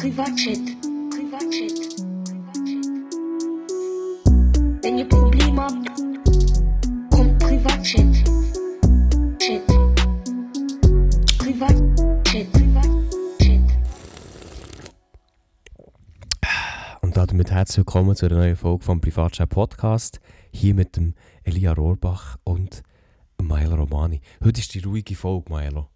Privatchat. Privatchat. Wenn ihr Probleme habt, kommt Privatchat. Chat. Privatchat. Privatchat. Und damit herzlich willkommen zu einer neuen Folge vom Privatchat Podcast. Hier mit dem Elia Rohrbach und Milo Romani. Heute ist die ruhige Folge, Milo.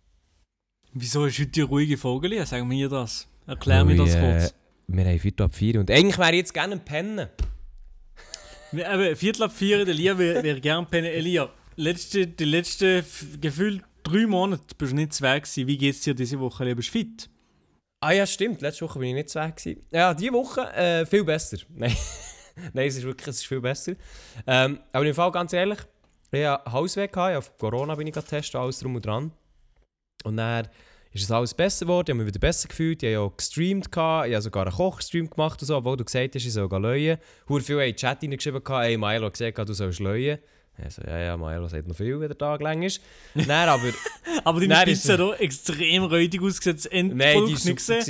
Wieso ist heute die ruhige Folge? Lia? Sag mir das. Erklär mir das äh, kurz. Wir haben Viertel ab vier und eigentlich wäre ich jetzt gerne ein Pennen. Eben, Viertel ab vier, der Lia wäre wär gern pennen. Elia, letzte, die letzten gefühlt drei Monate bist du nicht zu weg gewesen. Wie geht's dir diese Woche? Bist du fit? Ah ja, stimmt. Letzte Woche bin ich nicht zu weg. gewesen. Ja, diese Woche äh, viel besser. Nein, Nein es ist wirklich es ist viel besser. Ähm, aber im Fall ganz ehrlich, ich hatte Hausweg, gehabt, auf Corona bin ich getestet, alles drum und dran. Und dann ist es alles besser geworden, ich habe mich wieder besser gefühlt, ich habe ja gestreamt, gehabt, ich habe sogar einen Kochstream gemacht und so, obwohl du gesagt hast, ich soll leuen. Hure viel in den Chat hineingeschrieben, gehabt, hey Milo hat gesagt, du sollst leuen. Ich so, ja, ja, Milo sagt noch viel, wenn der Tag lang ist. Dann aber, Aber deine Nein, Pizza ist- da extrem räudig ausgesehen. Das nein, Endprodukt ist nicht gesehen.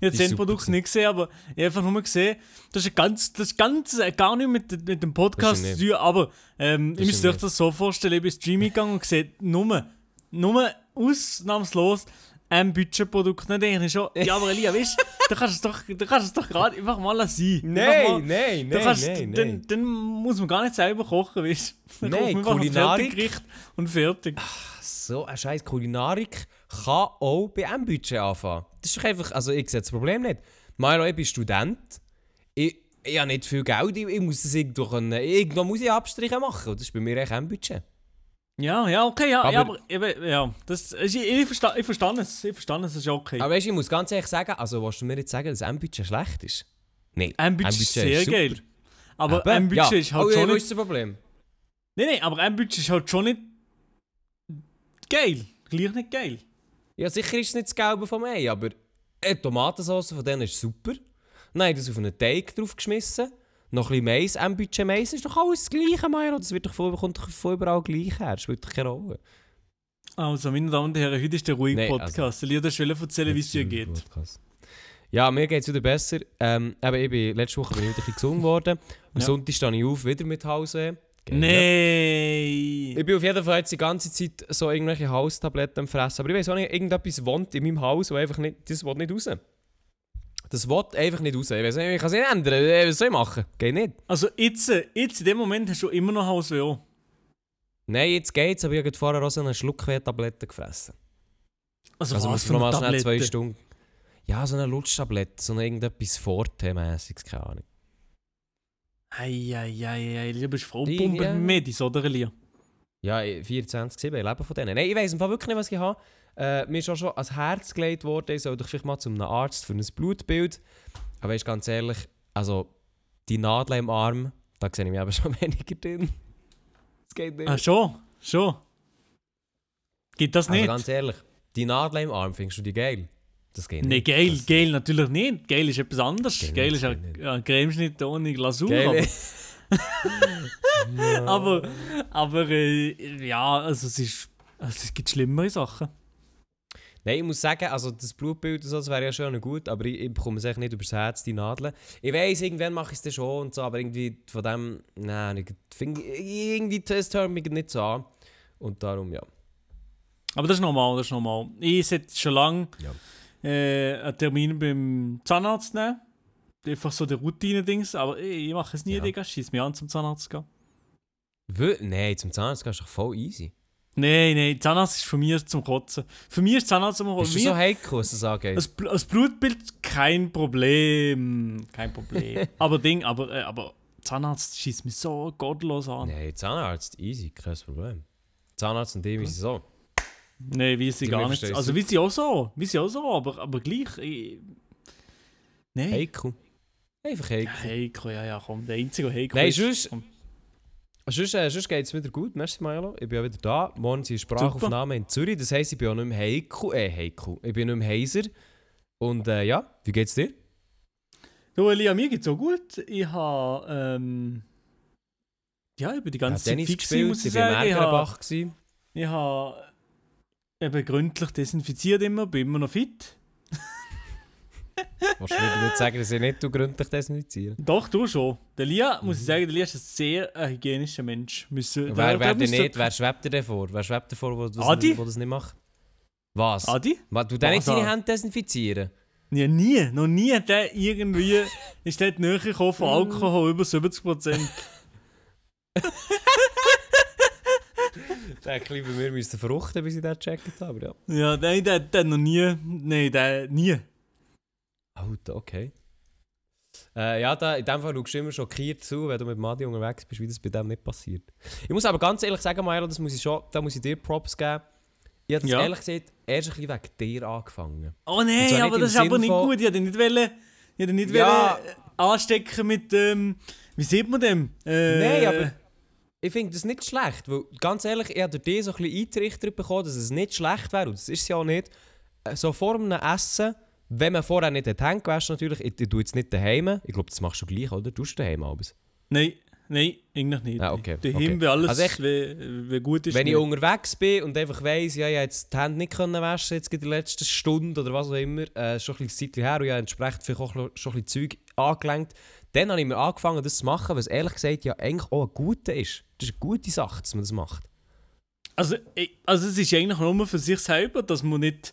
Ich habe das ist Endprodukt nicht gesehen, aber ich habe einfach nur gesehen, das ist ganz, das Ganze gar nicht mit, mit dem Podcast ist zu tun, aber ähm, ich ist müsste euch das so vorstellen, ich bin Streaming gegangen und gesehen, nur, nur ausnahmslos ein Budgetprodukt. Dann denke ich schon, ja, aber Elia, weißt du, da kannst du es doch, da kannst es doch gerade einfach mal sein. Nein, nein, nein, dann, dann muss man gar nicht selber kochen, weißt du. Nein, Kulinarik- und fertig. So ein scheiß Kulinarik kann auch bei einem Budget anfangen. Das ist doch einfach, also ich sehe das Problem nicht. Milo, ich bin Student. Ich, ich habe nicht viel Geld, ich, ich muss das irgendwo können, irgendwo muss ich Abstriche machen. Das ist bei mir echt ein Budget. Ja, ja, okay, ja, Aber- ja, aber ja, das, ich, ich, versta, ich verstehe es, ich verstehe es, ist okay. Aber weißt ich muss ganz ehrlich sagen, also willst du mir jetzt sagen, dass ein Budget schlecht ist? Nein. ein Budget ist sehr super. geil. Aber Eben, ein Budget ja. ist halt oh, ja, schon wo nicht... ist das Problem? Nein, nein, aber ein Budget ist halt schon nicht... Geil. Gleich nicht geil. Ja, sicher ist es nicht das Gelbe vom Ei, aber eine Tomatensauce von denen ist super. Nein, das auf einen Teig draufgeschmissen. Noch ein bisschen Mais, ein Budget Mais, ist doch alles das Gleiche, Milo. Das wird doch von, kommt doch von überall gleich her. Das spielt doch keine Rolle. Also, meine Damen und Herren, heute ist der ruhige Nein, Podcast. also- Also, Lieder erzählen, erzählen, wie es dir geht. Podcast. Ja, mir geht es wieder besser. Ähm, eben, ich bin, letzte Woche bin ich wieder ein bisschen gesund geworden. Am Ja. Sonntag stehe ich auf, wieder mit Hause. Nein! Ich bin auf jeden Fall jetzt die ganze Zeit so irgendwelche Haustabletten am Fressen. Aber ich weiß auch nicht, irgendetwas wohnt in meinem Haus, wo einfach nicht, das will nicht raus. Das will einfach nicht raus. Ich weiß nicht, ich kann es nicht ändern. Äh, Was soll ich machen? Geht nicht. Also, jetzt, äh, jetzt in dem Moment hast du immer noch Haus-WO. Nein, jetzt geht's, aber ich habe vorher auch so eine Schluckweh-Tablette gefressen. Also, Also was für eine schnell zwei Tablette? Stunden... Ja, so eine Lutschtablette, so eine irgendetwas Forte-mässiges, keine Ahnung. Eieieiei, du bist Die- Vollpumpe ja. Medis, oder Elia? Ja, 24, 7, ich lebe von denen. Nein, ich weiss im Fall wirklich nicht, was ich habe. Äh, mir ist auch schon ans Herz gelegt worden, ich soll doch vielleicht mal zu einem Arzt für ein Blutbild. Aber weißt ganz ehrlich, also die Nadel im Arm, da sehe ich mich aber schon weniger drin. Das geht nicht. Ah, schon? Schon? Geht das also nicht? ganz ehrlich, die Nadel im Arm, findest du die geil? Das geht Nein, nicht. geil, Das- geil natürlich nicht. Geil ist etwas anderes. Geil Geil, ist ein, ein Cremeschnitt ohne Glasur. Geil. Aber, aber, aber äh, ja, also es, ist, also es gibt schlimmere Sachen. Nein, ich muss sagen, also das Blutbild und so, das wäre ja schon gut, aber ich, ich bekomme es echt nicht übers Herz, die Nadeln. Ich weiss, irgendwann mache ich es dann schon und so, aber irgendwie von dem, nein, ich finde, irgendwie das hört mich nicht so an. Und darum, ja. Aber das ist normal, das ist normal. Ich sollte schon lange Ja. äh, einen Termin beim Zahnarzt nehmen. Einfach so der Routine-Dings. Aber ich, ich mache es nie, Ja. Digga. Schieß mich an zum Zahnarzt zu gehen. Nein, zum Zahnarzt gehst du doch voll easy. Nein, nein, Zahnarzt ist von mir zum Kotzen. Für mich ist Zahnarzt zum Kotzen. so heikel, was das angeht? Das, Bl- das Blutbild, kein Problem. Kein Problem. aber Ding, aber, äh, aber Zahnarzt schießt mich so gottlos an. Nein, Zahnarzt, easy, kein Problem. Zahnarzt und dem ist es so. Nein, wie sie gar nicht. Also wie sie auch so. Wie sie auch so, aber, aber gleich. Ich, nein. Heikel. Einfach heikel. Heiko, ja, ja, komm. Der einzige Heiko Nein, ist. sonst- komm. Sonst, äh, sonst geht es wieder gut, merci Milo. Ich bin ja wieder da. Morgen sind Sprachaufnahmen in Zürich. Das heisst, ich bin auch nicht mehr heikel. Äh, heikel. Ich bin nicht mehr heiser. Und äh, ja, wie geht's dir? Du, Elia, mir geht's auch gut. Ich habe. Ähm, ja, ich bin die ganze Zeit Tennis fix, gespielt, muss ich war sagen. Ich gewesen. ich habe eben gründlich desinfiziert immer, bin immer noch fit. Willst du mir nicht sagen, dass ich nicht gründlich desinfizieren? Doch, du schon. Der Lia, muss ich sagen, der Lia ist ein sehr äh, hygienischer Mensch. Müssen, Wer, wer denn nicht? Wer schwebt dir denn vor? Wer schwebt dir vor, wo, das, Adi? wo das nicht macht? Was? Adi? Ma, du Was, deine? Hände desinfizieren? Ja, nie. Noch nie hat der irgendwie ist dort näher gekommen von Alkohol über 70%. Das ist ein bisschen bei mir müssen verruchten, bis ich das gecheckt habe. Ja. ja, nein, der, der noch nie. Nein, der nie. Alter, okay. Äh, ja, da, in dem Fall schaust du immer schockiert zu, wenn du mit Madi unterwegs bist, wie das bei dem nicht passiert. Ich muss aber ganz ehrlich sagen, Maelo, das muss ich schon, da muss ich dir Props geben. Ich habe das Ja. ehrlich gesagt erst ein bisschen wegen dir angefangen. Oh nein, aber das ist aber Sinn nicht von- gut. Ich hätte nicht wollen, ich hätte nicht Ja. wollen, äh, anstecken mit ähm, wie sieht man dem? Äh, Nein, aber ich finde das nicht schlecht, weil ganz ehrlich, ich habe durch dich so ein bisschen eintrichtert bekommen, dass es nicht schlecht wäre, und das ist es ja auch nicht, äh, so vor einem Essen, wenn man vorher nicht hat Hände gewaschen natürlich, ich, ich tue jetzt nicht daheim, ich glaube, das machst du gleich, oder? Tust du daheim abends? Nein, nein, eigentlich nicht. Ah, okay, Daheim, okay. wie alles, Also ich- wie, wie gut ist. Wenn ich nicht. unterwegs bin und einfach weiss, ja, ich habe jetzt die Hände nicht können waschen jetzt in der letzten Stunde oder was auch immer, äh, schon ein bisschen Zeit her und ich habe entsprechend vielleicht auch schon ein bisschen Zeug angelenkt, dann habe ich mir angefangen, das zu machen, was ehrlich gesagt ja eigentlich auch ein guter ist. Das ist eine gute Sache, dass man das macht. Also, ich, also es ist eigentlich nur für sich selber, dass man nicht.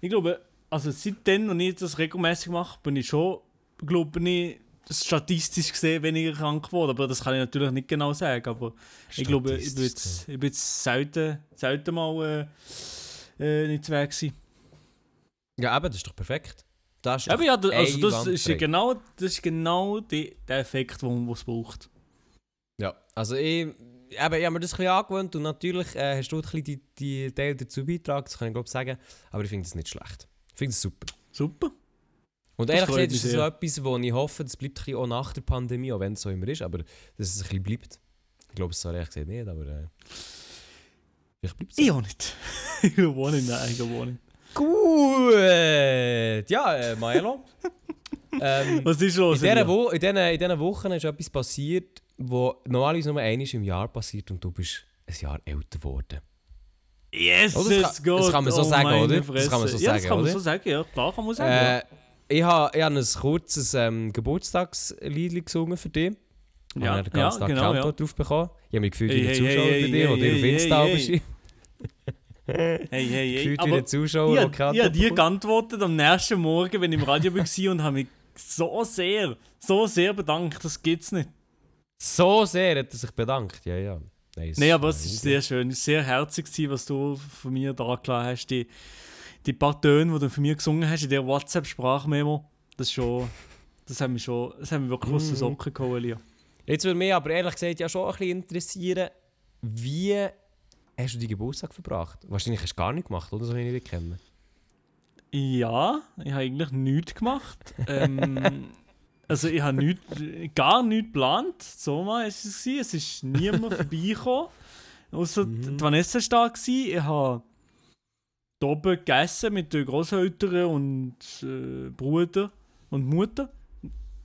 Ich glaube, also seitdem, als ich das regelmäßig mache, bin ich schon, glaube ich, statistisch gesehen weniger krank geworden. Aber das kann ich natürlich nicht genau sagen. Aber ich glaube, ich bin jetzt, ich bin jetzt selten, selten mal äh, äh, nicht weg gewesen. Ja, eben, das ist doch perfekt. Das ist Aber ja, also das ist ja genau, das ist genau die, der Effekt, den es braucht. Ja, also ich, eben, ich habe mir das ein bisschen angewöhnt und natürlich äh, hast du ein bisschen die, die Teile dazu beigetragen, das kann ich glaube sagen, aber ich finde das nicht schlecht. Ich finde es super. Super. Und Das ehrlich gesagt ist das so etwas, wo ich hoffe, das bleibt ein auch nach der Pandemie, auch wenn es so immer ist, aber dass es ein bisschen bleibt. Ich glaube es so ehrlich gesagt nicht, aber äh, vielleicht bleibt es. Ich auch nicht. ich glaube auch nicht, nein, ich glaube auch nicht. Gut! Ja, äh, Milo. ähm, Was ist los? in, dieser Elia? Wo in, diesen, in diesen Wochen ist etwas passiert, wo normalerweise nur einmal im Jahr passiert und du bist ein Jahr älter geworden. Yes, Oh, das kann- es das kann man so oh sagen, oder? Das Fresse. kann man so ja, das sagen, kann man oder? so sagen, ja. Klar kann man sagen. ja. Äh, ich habe ich hab ein kurzes ähm, Geburtstagslied gesungen für dich. Ja, Ja, den ganzen ja, Tag genau, die ja. Antwort drauf bekommen. Ich habe mich gefühlt Hey, wie hey, Zuschauer hey, bei hey, dir, der hey, auf Insta hey. Hey, hey, hey. Gefühlt wie ein Zuschauer, der ich, ich habe Antwort dir geantwortet am nächsten Morgen, wenn ich im Radio war und habe mich so sehr, so sehr bedankt. Das gibt's nicht. So sehr hat er sich bedankt. Ja, ja. Nein, Nein, aber es ist sehr schön. Es ist sehr herzig, gewesen, was du von mir da gelassen hast. Die, die paar Töne, die du von mir gesungen hast in der WhatsApp-Sprachmemo. Das schon. Das hat mich schon. Das hat mich wirklich aus den Socken geholt. Jetzt würde mich aber ehrlich gesagt ja schon ein bisschen interessieren, wie hast du die Geburtstag verbracht? Wahrscheinlich hast du gar nicht gemacht, oder? So wie ich dich kenne. Ja, ich habe eigentlich nichts gemacht. ähm, also ich habe nicht, gar nichts geplant. So mal ist es. gewesen. Es ist niemand vorbeigekommen. Außer die Vanessa war da. gewesen. Ich habe hier oben gegessen mit den Großeltern und äh, Bruder und Mutter.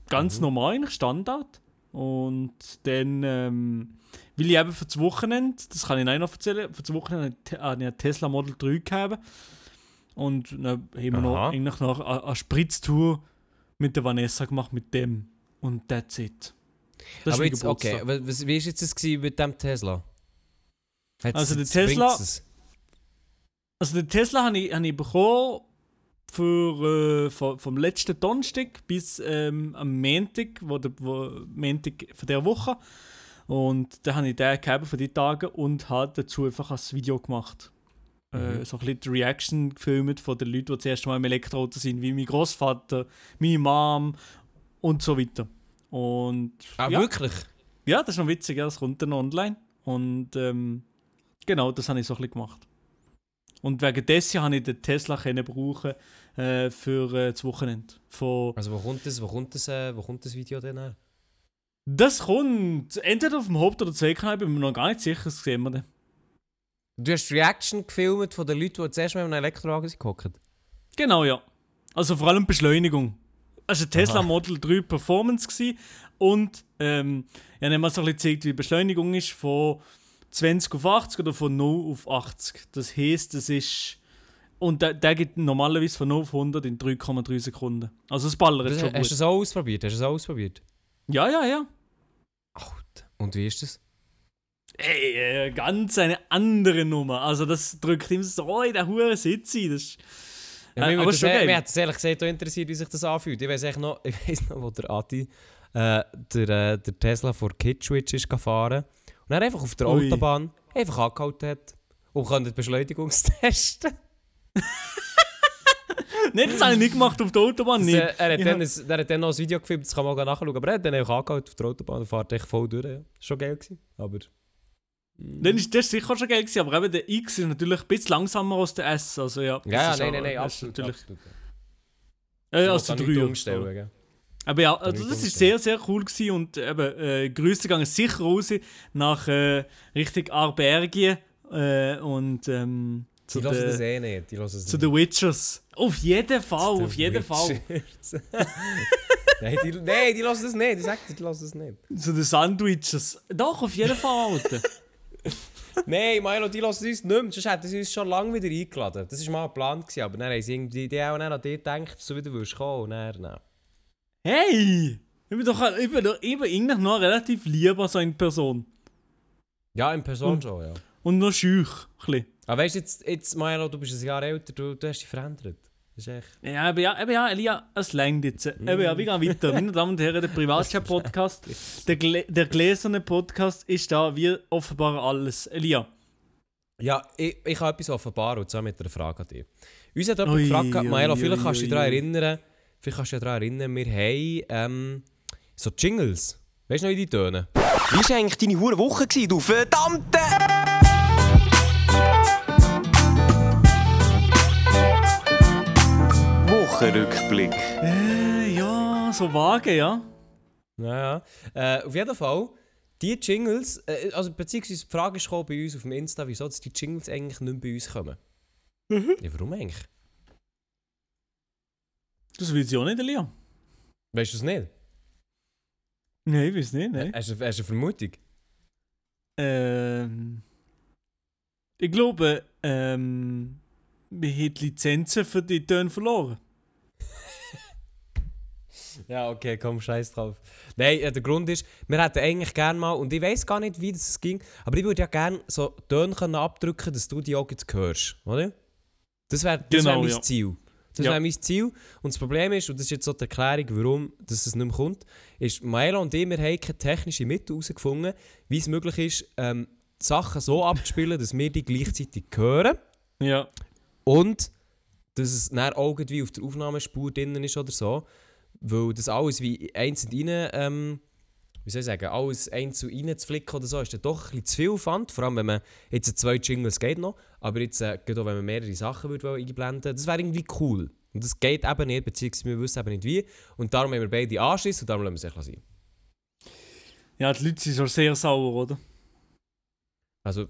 Ganz normal, eigentlich Standard. Und dann, ähm, weil ich eben für das Wochenende, das kann ich auch noch erzählen, für das Wochenende habe ich einen Tesla Model 3 gehabt. Und dann haben wir noch, eigentlich noch eine, eine Spritztour mit der Vanessa gemacht, mit dem. Und that's it. Das aber ist jetzt, okay, was, wie war jetzt das mit dem Tesla? Hat's- Also der Tesla-? Also den Tesla habe ich, habe ich bekommen für, äh, vom, vom letzten Donnerstag bis ähm, am Montag, wo der, wo, Montag von der Woche. Und da habe ich den gegeben für die Tage und habe dazu einfach ein Video gemacht. Äh, so ein bisschen die Reaction gefilmt von den Leuten, die das erste Mal im Elektroauto sind, wie mein Großvater, meine Mom und so weiter. Und Ah, ja, wirklich? ja, das ist noch witzig, ja, das kommt dann online. Und ähm, genau, das habe ich so ein bisschen gemacht. Und wegen dessen habe ich den Tesla können brauchen äh, für äh, das Wochenende. Von Also wo kommt das, wo kommt das, äh, wo kommt das Video denn her? das kommt entweder auf dem Haupt- oder Zweikanal, bin mir noch gar nicht sicher, das sehen wir dann. Du hast Reaction gefilmt von den Leuten, die zuerst mal in einem Elektrowagen gehockt. Genau, ja. Also vor allem Beschleunigung. Es war ein Tesla Aha. Model 3 Performance gewesen und ähm, ich habe mal so ein bisschen gezeigt, wie die Beschleunigung ist von 20 auf 80 oder von 0 auf 80. Das heisst, es ist Und der, der geht normalerweise von 0 auf 100 in 3,3 Sekunden. Also es ballert Das, schon hast du gut. das auch ausprobiert? Hast du das auch ausprobiert? Ja, ja, ja. Alter. Und wie ist das? Ey, äh, ganz eine andere Nummer. Also das drückt ihm so in den Huren Sitz ein. Das ist, Ja, Äh, mich aber das, schon geil. mich hat das ehrlich gesagt auch interessiert, wie sich das anfühlt. Ich weiß echt noch, ich weiss noch, wo der Adi äh, der, äh, der Tesla vor Kitschwitz ist gefahren und er einfach auf der Ui. Autobahn einfach angehalten hat und konnte Beschleunigungstesten. Nein, das habe ich nicht gemacht auf der Autobahn. Das, Nicht. äh, er, hat dann, ein- er hat dann noch ein Video gefilmt, das kann man auch nachschauen. Aber er hat dann einfach angehalten auf der Autobahn und fährt echt voll durch. Ja. Das schon geil. Gewesen, aber... Dann ist das sicher schon geil gewesen, aber eben der X ist natürlich ein bisschen langsamer als der S. Also ja, Ja, nein, nein, nein, absolut. Natürlich, absolut. äh, Ich als will der da nichts 3 umstellen? Aber ja, also das ist umstellen. sehr, sehr cool gewesen und eben, äh, Grüße gehen sicher raus nach äh, Richtung Arbergien äh, und ähm, zu Die das den eh nicht. Die das zu den Witchers. Auf jeden Fall, auf jeden Fall. Nein, die, nein, die hören das nicht. Ich sag dir, die hören das nicht. Zu den Sandwiches. Doch, auf jeden Fall, Alter. Nein, Milo, die hören uns nicht mehr. Sonst hätten sie uns schon lange wieder eingeladen. Das war mal Plan, gewesen, aber dann haben sie irgendwie die auch an dich gedacht, dass du wieder willst kommen und dann, nein. hey! Ich bin doch, ich bin doch ich bin eigentlich noch relativ lieber so in Person. Ja, in Person Und- schon, ja. Und noch schüch. Aber weißt du, jetzt, jetzt, Milo, du bist ein Jahr älter, du, du hast dich verändert. Das ist echt... Ja, eben ja, eben ja, Elia, es längt jetzt. Eben ja, wir gehen weiter. Meine Damen und Herren, der Privatchat-Podcast, der, Glä- der gläserne Podcast ist da, wir offenbar alles. Elia. Ja, ich, ich habe etwas offenbar, und zwar mit einer Frage an dich. Uns hat jemand Ui, gefragt, Milo, ui, vielleicht kannst du dich daran erinnern, vielleicht kannst du dich daran erinnern, wir haben ähm, so Jingles. Weißt du noch, wie die tönen? Wie war eigentlich deine hure Woche, gewesen, du verdammte... Wochenrückblick. Äh, ja, so vage, ja. Ja, ja. Äh, auf jeden Fall, die Jingles, äh, also beziehungsweise die Frage ist bei uns auf dem Insta, wieso dass die Jingles eigentlich nicht mehr bei uns kommen. Ja, warum eigentlich? Das weiß ich auch nicht, Elia. Weißt du es nicht? Nein, ich weiß nicht, nein. Hast du, hast du eine Vermutung? Ähm. Ich glaube, ähm. Wir haben die Lizenzen für die Töne verloren. Ja, okay, komm, scheiß drauf. Nein, äh, der Grund ist, wir hätten eigentlich gerne mal, und ich weiß gar nicht, wie das ging, aber ich würde ja gerne so Töne können abdrücken, dass du die auch jetzt hörst, oder? Das wäre das wär Genau, mein ja. Ziel. Das Ja. wäre mein Ziel. Und das Problem ist, und das ist jetzt so die Erklärung, warum das es nicht mehr kommt, ist, Maela und ich, wir haben keine technischen Mittel herausgefunden, wie es möglich ist, ähm, Sachen so abzuspielen, dass wir die gleichzeitig hören Ja. und dass es dann irgendwie auf der Aufnahmespur drinnen ist oder so. Weil das alles wie einzeln rein, ähm, wie soll ich sagen, alles einzeln reinzuflicken oder so, ist dann doch ein bisschen zu viel Aufwand. Vor allem, wenn man jetzt zwei Jingles geht noch, aber jetzt, äh, gerade auch wenn man mehrere Sachen würde einblenden das wäre irgendwie cool. Und das geht eben nicht, beziehungsweise wir wissen eben nicht wie. Und darum haben wir beide Anschluss und darum lassen wir es sein. Ja, die Leute sind schon sehr sauer, oder? Also,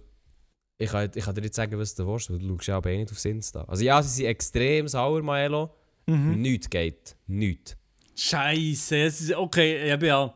ich kann, ich kann dir nicht sagen, was du willst, weil du schaust ja aber eh nicht aufs Insta. Also ja, sie sind extrem sauer, Maelo. Mhm. Nichts geht. Nichts. Scheiße, es ist okay, eben ja.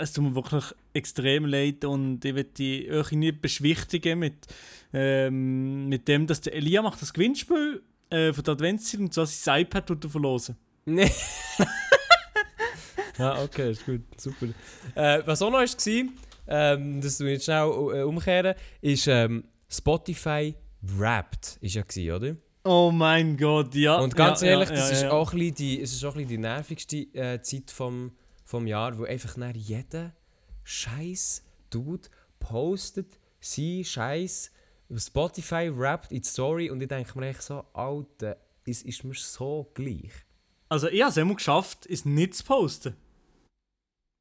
Es tut mir wirklich extrem leid und ich möchte euch nicht beschwichtigen mit, ähm, mit dem, dass der Elia macht das Gewinnspiel äh, von der Adventszeit und zwar sein iPad tut er verlosen. Nee. ja, okay, ist gut, super. Äh, was auch noch war, ähm, das du jetzt schnell äh, umkehren, ist ähm, Spotify Wrapped, ist ja gewesen, oder? Oh mein Gott, ja. Und ganz ja, ehrlich, ja, das ja, ist auch ein die, es ist auch ein die nervigste äh, Zeit vom, vom Jahr, wo einfach nach jeder Scheiß Dude postet sie Scheiß Spotify Wrapped in die Story und ich denke mir echt so, Alter, es ist mir so gleich. Also ich habe es immer geschafft, es nicht zu posten.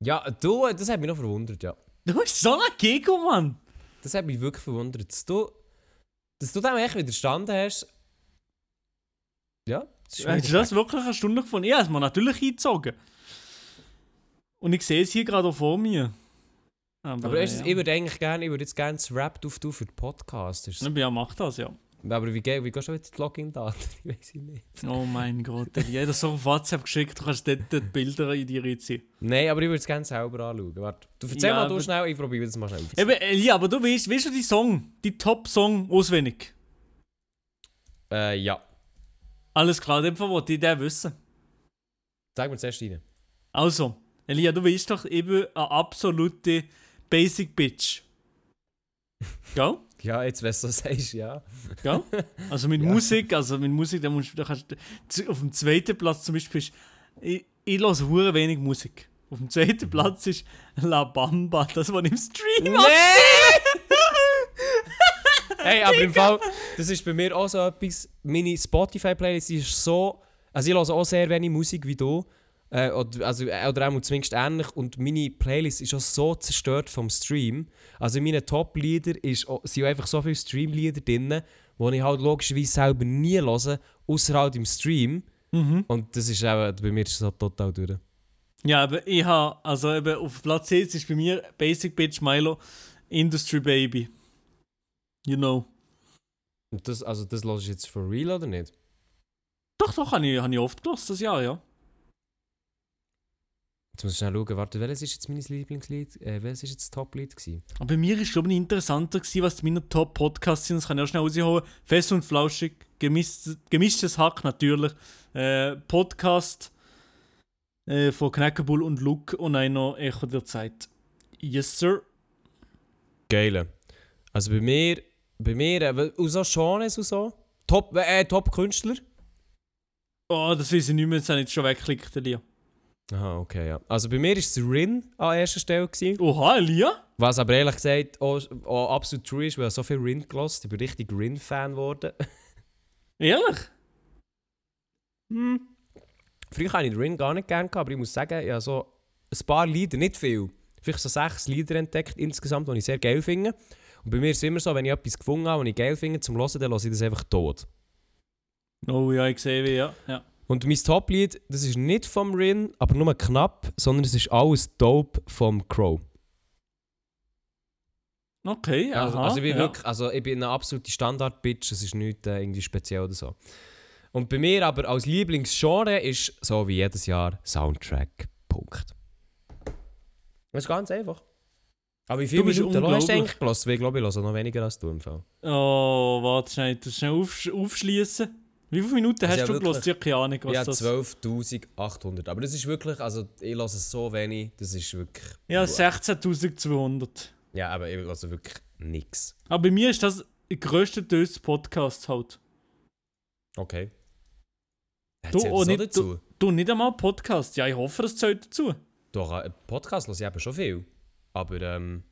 Ja, du, das hat mich noch verwundert, ja. Du bist so ein Gego, Mann. Das hat mich wirklich verwundert, dass du, dass du dem echt widerstanden hast. Ja, das ist Hast du das wirklich eine Stunde gefunden? Ja, es mir natürlich eingezogen. Und ich sehe es hier gerade auch vor mir. Aber, Aber du, ja. ich würde eigentlich gerne, ich würde jetzt gerne das Rap auftun für den Podcast. Ist Ja, mach das, ja. Aber wie, geh- wie gehst du mit den Login-Daten? Ich weiß ich nicht. Oh mein Gott, jeder so auf WhatsApp geschickt, du kannst dort die Bilder in dir reinziehen. Nein, aber ich würde es gerne selber anschauen. Warte, du erzähl Ja, mal du aber- schnell, ich probiere das mal schnell. Eben, Elia, aber du weißt, weißt du die Song, die Top-Song auswendig? Äh, ja. Alles klar, dem wollte ich den wissen. Sag mir zuerst rein. Also, Elia, du bist doch eben eine absolute Basic Bitch. Gell? Ja, jetzt, wenn du so sagst, ja. Gell? Also mit Ja. Musik, also mit Musik, da musst du, da kannst, auf dem zweiten Platz zum Beispiel ist, ich, ich höre hure wenig Musik. Auf dem zweiten Platz ist La Bamba, das was ich im Stream Hey, aber im Fall, das ist bei mir auch so etwas. Meine Spotify-Playlist ist so. Also, ich höre auch sehr wenig Musik wie du. Äh, oder, also, äh, oder auch zumindest ähnlich. Und meine Playlist ist auch so zerstört vom Stream. Also, in meinen Top-Lieder sind einfach so viele Stream-Lieder drin, die ich halt logischerweise selber nie höre, außer halt im Stream. Mhm. Und das ist auch, bei mir ist das so total durch. Ja, aber ich habe, also eben auf Platz 1 ist bei mir Basic Bitch Milo Industry Baby. You know. Und das, also, das hörst du jetzt for real oder nicht? Doch, doch, habe ich, hab ich oft gelost das Jahr, ja. Jetzt muss ich schnell schauen, warte, welches ist jetzt mein Lieblingslied? Äh, welches ist jetzt das Top-Lied gewesen? Aber bei mir ist glaube ich interessanter gewesen, was meine Top-Podcasts sind. Das kann ich auch schnell rausholen. Fest und flauschig, gemischt, gemischtes Hack natürlich. Äh, Podcast äh, von Knackerbull und Luke und einer Echo der Zeit. Yes, sir. Geile. Also bei mir, bei mir, äh, so Genres und so. Top, äh, Top-Künstler. Oh, das weiß ich nicht mehr, jetzt habe ich jetzt schon weggeklickt, Elia. Aha, okay, ja. Also bei mir war es Rin an erster Stelle. Gewesen, Oha, Elia? was aber ehrlich gesagt auch, auch absolut true ist, weil ich so viel Rin gelost Ich bin richtig Rin-Fan geworden. Ehrlich? hm. Früher habe ich den Rin gar nicht gerne aber ich muss sagen, habe so ein paar Lieder, nicht viel, vielleicht so sechs Lieder entdeckt insgesamt, die ich sehr geil finde. Und bei mir ist es immer so, wenn ich etwas gefunden habe, was ich geil finde zum Hören, dann höre ich das einfach tot. Oh ja, ich sehe wie, ja. ja. Und mein Top-Lied, das ist nicht vom Rin, aber nur knapp, sondern es ist alles Dope vom Crow. Okay, Also, aha, also ich bin ja. wirklich, also ich bin eine absolute Standard-Bitch, es ist nichts äh, irgendwie speziell oder so. Und bei mir aber als Lieblingsgenre ist so wie jedes Jahr Soundtrack. Punkt. Das ist ganz einfach. Aber wie viele Du Minuten hast du eigentlich gelassen? Ich glaube, ich höre noch weniger als du im Fall. Oh, warte schnell, du schnell aufsch aufschließen. Wie viele Minuten Also hast du gelost? Ich habe keine Ahnung, was Ja, das 12'800. Aber das ist wirklich, also ich lasse es so wenig, das ist wirklich... Ja, 16.200. Ja, aber ich lasse wirklich nichts. Aber bei mir ist das der grösste Dös Podcast halt. Okay. Du, oh, nicht- dazu? Du, nicht einmal Podcast. Ja, ich hoffe, das zählt dazu. Doch, äh, Podcast höre ich eben schon viel. Aber, ähm...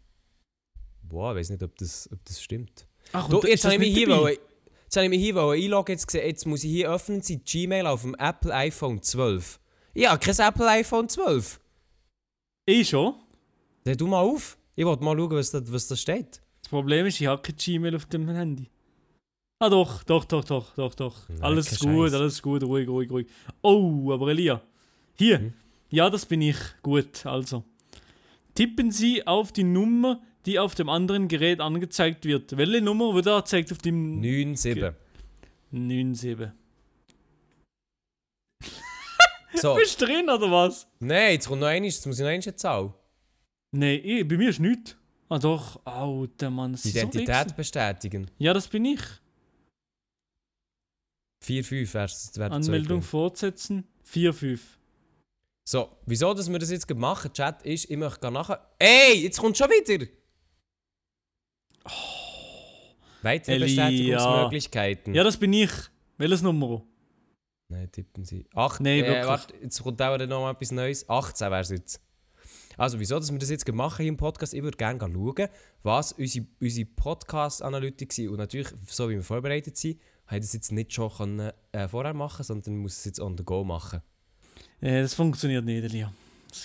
Boah, ich weiß nicht, ob das, ob das stimmt. Ach, Du, und jetzt habe ich mich hier, wollen- jetzt habe ich mich hier einloggen, jetzt, gesehen, jetzt muss ich hier öffnen, sie Gmail auf dem Apple iPhone 12. Ja, kein Apple iPhone 12. Ich schon. Dann tu mal auf. Ich wollte mal schauen, was da, was da steht. Das Problem ist, ich habe kein Gmail auf dem Handy. Ah doch, doch, doch, doch, doch, doch. Nein, alles gut, Scheiß. alles gut, ruhig, ruhig, ruhig. Oh, aber Elia. Hier. Hm? Ja, das bin ich. Gut, also. Tippen Sie auf die Nummer, die auf dem anderen Gerät angezeigt wird. Welche Nummer wird angezeigt auf dem 9,7. 97? So. Bist du drin oder was? Nein, jetzt kommt noch eines, jetzt muss ich noch eine Zahl. Nein, ich, bei mir ist nichts. Ah doch, alter Mann. das so Identität Wichser. bestätigen. ja, das bin ich. 4,5 wär's. Anmeldung fortsetzen. 4-5. So, wieso dass wir das jetzt gerade machen, Chat, ist, ich möchte gerne nachher... Ey, jetzt kommt schon wieder! Weitere Elia. Bestätigungsmöglichkeiten. Ja, das bin ich. Welches Nummer? Nein, tippen Sie. Ach, Nein, äh, wirklich. warte, jetzt kommt auch noch mal etwas Neues. 18 wäre es jetzt. Also, wieso, dass wir das jetzt machen hier im Podcast? Ich würde gerne schauen, was unsere, unsere Podcast-Analytik sind. Und natürlich, so wie wir vorbereitet sind, habe ich das jetzt nicht schon können, äh, vorher machen sondern muss es jetzt on the go machen. Äh, das funktioniert nicht, Elia.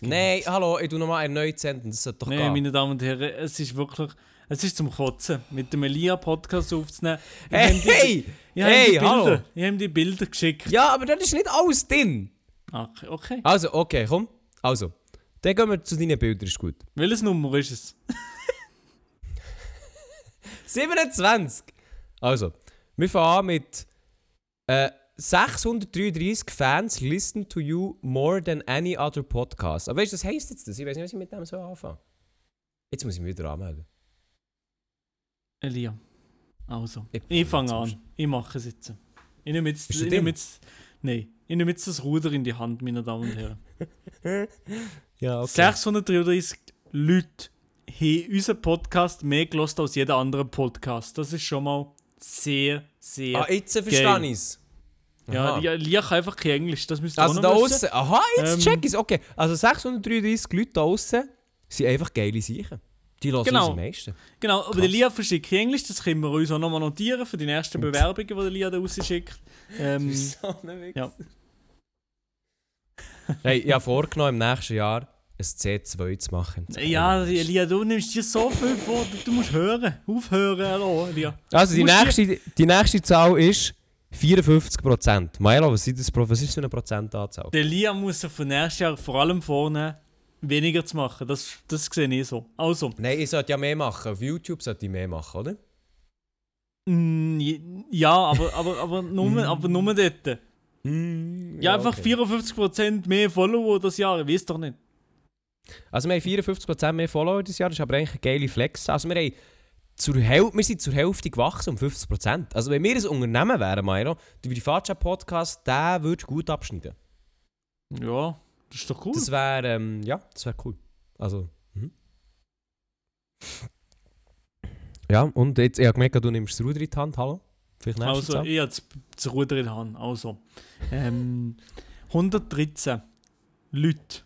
Nein, nicht. hallo, ich tue nochmal erneut senden, das sollte doch Nein, gehen. meine Damen und Herren, es ist wirklich. Es ist zum Kotzen, mit dem Elia-Podcast aufzunehmen. Ich Hey, die- hey! ich hey, Bilder, hallo. Ich habe die Bilder geschickt. Ja, aber das ist nicht alles drin. Ach, okay. Also, okay, komm. Also, dann gehen wir zu deinen Bildern, ist gut. Welches Nummer ist es? 27! Also, wir fangen an mit äh, 633 Fans listen to you more than any other podcast. Aber weißt du, was heisst jetzt das? Ich weiß nicht, was ich mit dem so anfangen Jetzt muss ich mich wieder anmelden. Elia. Also, Ich- ich fange an. Ich mache es jetzt. Ich nehme jetzt, ich nehme jetzt, nein, ich nehme jetzt das Ruder in die Hand, meine Damen und Herren. Ja, 633 Leute haben unseren Podcast mehr gelost als jeder andere Podcast. Das ist schon mal sehr, sehr. Ah, jetzt verstehe ich es. Ja, Lia kann einfach kein Englisch, das müsst ihr Also da außen, aha, jetzt Ähm, check ich's. Okay, also 633 Leute da außen sind einfach geile Sicher. Die hören Genau. uns am meisten. Genau, aber der Lia verschickt kein Englisch, das können wir uns auch nochmal notieren für die nächsten Bewerbungen, die der Lia da rausschickt. Ähm, ja. Hey, ich habe vorgenommen, im nächsten Jahr ein C2 zu machen. ja, Lia, du nimmst dir so viel vor, du, du musst hören, aufhören, hallo, Lia. Also die nächste, die nächste Zahl ist 54%. Maelo, was ist das was ist für eine Prozentanzahl? Der Lia muss von nächstes Jahr vor allem vornehmen, weniger zu machen. Das, das sehe ich so. Also, Nein, ich sollte ja mehr machen. Auf YouTube sollte ich mehr machen, oder? mm, ja, aber, aber, aber, nur, aber nur dort. Ja, einfach okay. 54% mehr Follower das Jahr, ich weiß doch nicht. Also wir haben 54% mehr Follower dieses Jahr, das ist aber eigentlich eine geile Flex. Also wir, haben zur Häl wir sind zur Hälfte gewachsen, um 50%. Also wenn wir ein Unternehmen wären, Mairo, der Privatchat-Podcast, der würde gut abschneiden. Ja, das ist doch cool. Das wäre, ähm, ja, das wäre cool. Also, mhm. Ja, und jetzt, ich habe gemerkt, du nimmst das Ruder in die Hand, hallo? Vielleicht nächste Also, Zahl? ich habe das, Ruder in der Hand. Also, ähm, 113 Leute